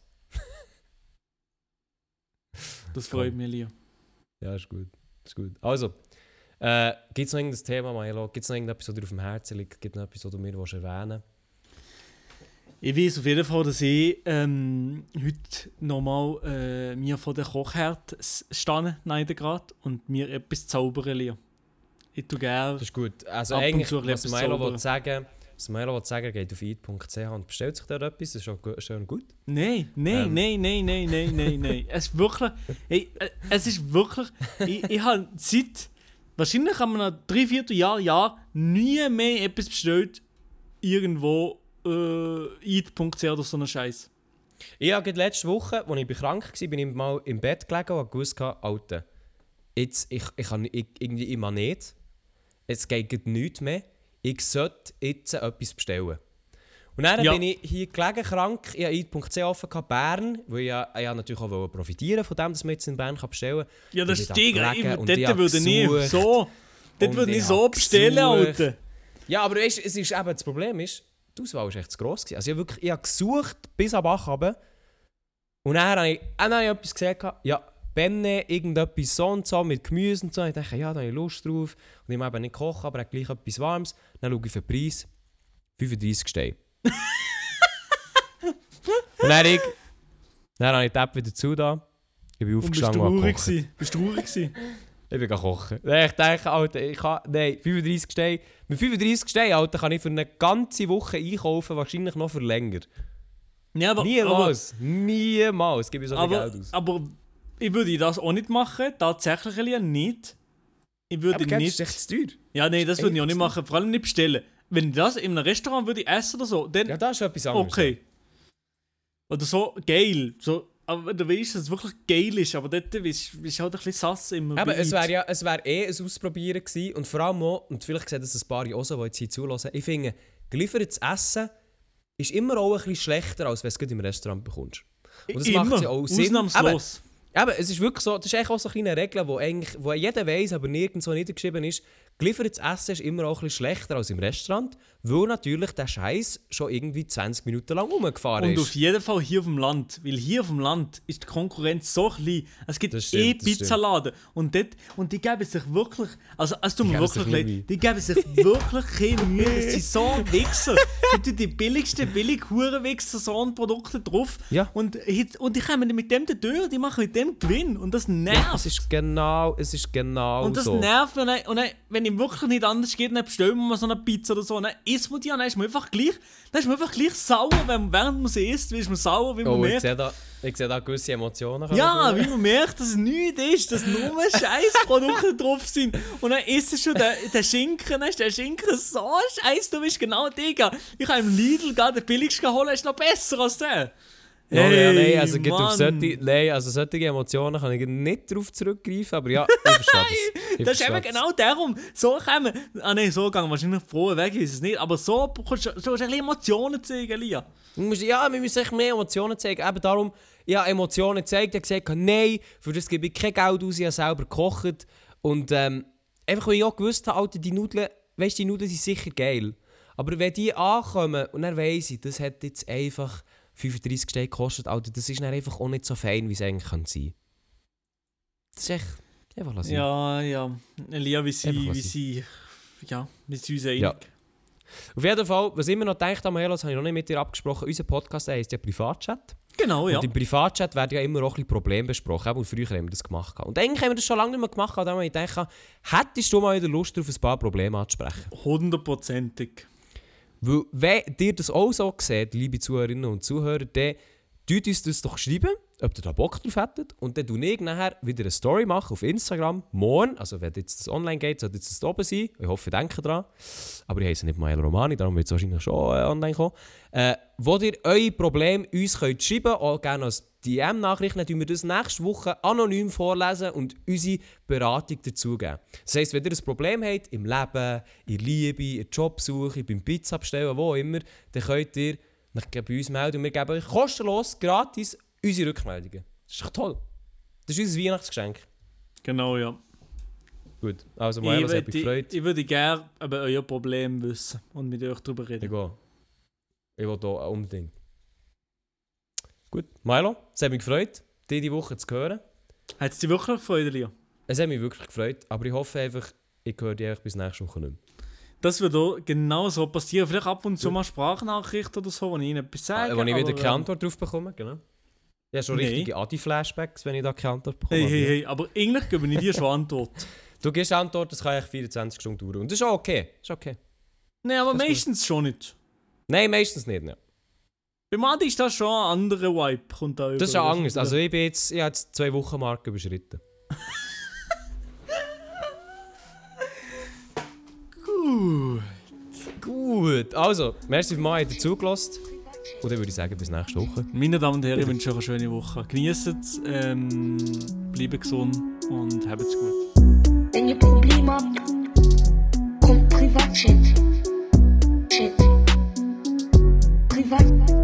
Das freut mich, Lia. Ja, ist gut. Ist gut. Also, äh, gibt es noch irgendein Thema, Milo? Gibt es noch irgendetwas, was dir auf dem Herzen liegt? Gibt es noch etwas, was du mir willst erwähnen Ich weiß auf jeden Fall, dass ich ähm, heute nochmal äh, mir von der Kochherd s- standen, nein, gerade, und mir etwas zaubern Lia. Ich tue gerne. Das ist gut. Also Ab und eigentlich, zu was Milo will sagen was Milo will sagen, geht auf eat.ch und bestellt sich dort etwas. Das ist auch schön gut. Nein, nein, Ähm. nein, nein, nein, nein, nein, nein. Es ist wirklich. Ey, äh, es ist wirklich. Ich, ich habe seit. Wahrscheinlich haben wir nach drei, vier Jahr, Jahr nie mehr etwas bestellt. Irgendwo. Äh, eat.ch oder so einen Scheiß. Ich habe letzte Woche, als ich krank war, bin ich mal im Bett gelegen und gewusst, Alter, jetzt, ich, ich kann ich, irgendwie immer nicht. Es geht nichts mehr. Ich sollte jetzt etwas bestellen. Und dann Ja. bin ich hier gelegen krank. Ich hatte eat.ch offen, gehabt, Bern, weil ich, ja- ich natürlich auch wollte profitieren von dem, dass man jetzt in Bern kann bestellen kann. Ja, das ist die Dort würde ich so. Dort würde ich so bestellen. Alter. Ja, aber weißt, es ist eben, das Problem ist, die Auswahl war echt zu gross. gewesen. Also ich habe wirklich ich habe gesucht bis am Bach runter. Und dann habe ich, dann habe ich etwas gesehen, ja, Benne, irgendetwas so und so mit Gemüse und so. Ich dachte, ja, da habe ich Lust drauf. Und ich mag eben nicht kochen, aber ich habe gleich etwas Warmes. Dann schaue ich für den Preis. 35 Steine. Und dann, ich, dann habe ich die App wieder zu da. Ich bin bist aufgestanden und gekocht. gewesen. Bist traurig gewesen. Ich bin kochen. Nein, Ich denke, Alter, ich kann. Nein, 35 Steine. Mit 35 Steinen, Alter, kann ich für eine ganze Woche einkaufen, wahrscheinlich noch für länger. Ja, aber, Niemals. Niemals. Gebe ich so viel aber, Geld aber, aus. aber ich würde das auch nicht machen. Tatsächlich nicht. Ich würde Aber nicht. ist echt zu teuer. Ja, nee, das würde ich auch nicht machen. Vor allem nicht bestellen. Wenn ich das in einem Restaurant würde ich essen oder so, dann Ja, das ist etwas anderes. okay. Oder so geil. So, aber du weißt, dass es wirklich geil ist, aber dort bist du halt ein bisschen sass immer. Aber es wäre ja es wär eh ein Ausprobieren gewesen. Und vor allem auch, und vielleicht sehen das ein paar auch so, die jetzt hier zulassen, ich finde, geliefertes Essen ist immer auch ein bisschen schlechter, als wenn du es im Restaurant bekommst. Und das Immer. macht ja auch Sinn. Ausnahmslos. Aber es ist wirklich so, das ist eigentlich auch so eine kleine Regel, wo, eigentlich, wo jeder weiß, aber nirgendwo niedergeschrieben ist. Geliefertes Essen ist immer auch ein bisschen schlechter als im Restaurant, weil natürlich der Scheiß schon irgendwie 20 Minuten lang rumgefahren Und auf ist. jeden Fall hier auf dem Land. Weil hier auf dem Land ist die Konkurrenz so klein. Es gibt Das stimmt, eh. Pizzaladen. Und, dort, und die geben sich wirklich. Also, es tut mir wirklich leid. Die geben sich wirklich keine Mühe. Das sind so Wichser. Die tun die billigsten billig Hurenwichser so an Produkte drauf. Ja. Und, und die kommen mit dem durch, die machen mit dem Gewinn. Und das nervt. Ja, es ist genau, es ist genau Und das so. nervt. Und dann, und dann, wenn ihm wirklich nicht anders geht, dann bestellen wir mal so eine Pizza oder so. Dann isst man die und dann ist man einfach gleich, dann ist man einfach gleich sauer, wenn man, während man sie isst, ist man sauer, wie man Oh, ich merkt. sehe da, ich sehe da gewisse Emotionen. Ja, wie man merkt, dass es nichts ist, dass nur Scheißprodukte drauf sind. Und dann isst du schon den, den Schinken, dann ist der Schinken so scheiße, du bist genau Digga. Ich habe im Lidl gerade den billigsten geholt, ist noch besser als der. Ja, nein, also, gibt auf solche, nein, also solche Emotionen kann ich nicht darauf zurückgreifen, aber ja, ich verstehe das. Ich Das ist eben genau darum. So kommen. Ah nein, so gegangen. Wahrscheinlich froh weg ist es nicht. Aber so kannst du ein bisschen Emotionen zeigen, Lia. Ja, wir müssen echt mehr Emotionen zeigen. Eben darum, ich habe Emotionen gezeigt. Ich gesagt, nein, für das gebe ich kein Geld aus, ich habe selber gekocht. Und ähm, einfach, weil ich auch gewusst habe, Alter, die Nudeln, weißt du, die Nudeln sind sicher geil. Aber wenn die ankommen und dann weiss ich, das hat jetzt einfach 35 Steine gekostet, Alter, das ist dann einfach auch nicht so fein, wie es eigentlich sein Das ist echt einfach lassen. Ja, ja. Lia, wie sie, wie sie. Ja, wie sie uns einig. Ja. Auf jeden Fall, was immer noch Maelo, das habe ich noch nicht mit dir abgesprochen, unser Podcast heisst ja Privatchat. Genau, ja. Und im Privatchat werden ja immer auch ein bisschen Probleme besprochen. Und früher haben wir das gemacht. Und eigentlich haben wir das schon lange nicht mehr gemacht. Da ich gedacht, hättest du mal wieder Lust darauf, ein paar Probleme anzusprechen? Hundertprozentig. Weil, wenn ihr das auch so seht, liebe Zuhörerinnen und Zuhörer, dann tut uns das doch schreiben, ob ihr da Bock drauf hättet. Und dann tue ich nachher wieder eine Story machen auf Instagram. Morgen, also wenn jetzt das online geht, sollte jetzt das da oben sein. Ich hoffe, ihr denkt dran. Aber ich heiße nicht Mael Romani, darum wird es wahrscheinlich schon äh, online kommen. Äh, wo ihr eure Probleme uns könnt schreiben könnt, auch gerne als DM-Nachrichten, dann wir das nächste Woche anonym vorlesen und unsere Beratung dazugeben. Das heisst, wenn ihr ein Problem habt, im Leben, in Liebe, in der Jobsuche, beim Pizza bestellen, wo immer, dann könnt ihr euch bei uns melden und wir geben euch kostenlos, gratis, unsere Rückmeldungen. Das ist doch toll. Das ist unser Weihnachtsgeschenk. Genau, ja. Gut, also was hat mich gefreut. ich würde gerne über euer Problem wissen und mit euch darüber reden. gehe. Ich will hier unbedingt. Gut, Milo, es hat mich gefreut, dich diese Woche zu hören. Hat es dich wirklich gefreut, Lia? Es hat mich wirklich gefreut, aber ich hoffe einfach, ich höre dich bis nächste Woche nicht mehr. Das wird auch genau so passieren. Vielleicht ab und zu mal Sprachnachrichten oder so, wo ich ihnen etwas sage. Ah, wenn ich wieder keine ähm, Antwort drauf bekomme, genau. Ja, schon Nein. richtige Adi-Flashbacks, wenn ich da keine Antwort bekomme. Hey, hey, hey, aber eigentlich gebe ich dir schon Antwort. Du gibst Antwort, das kann eigentlich 24 Stunden dauern. Und das ist auch okay. Das ist okay. Nein, aber Das ist meistens schon nicht. Nein, meistens nicht. Ja. Bei Madi ist das schon ein anderer Vibe. Kommt da Das ist ja anders. Also ich bin jetzt, ich habe jetzt zwei Wochen Marke überschritten. Gut. Gut, also, merci für mal, ihr zugelassen. Und dann würde ich sagen, bis nächste Woche. Meine Damen und Herren, ich wünsche euch eine schöne Woche. Genießt es, ähm, bleibt gesund und habt es gut. Probleme habt, kommt Privatchat. Chat. invite.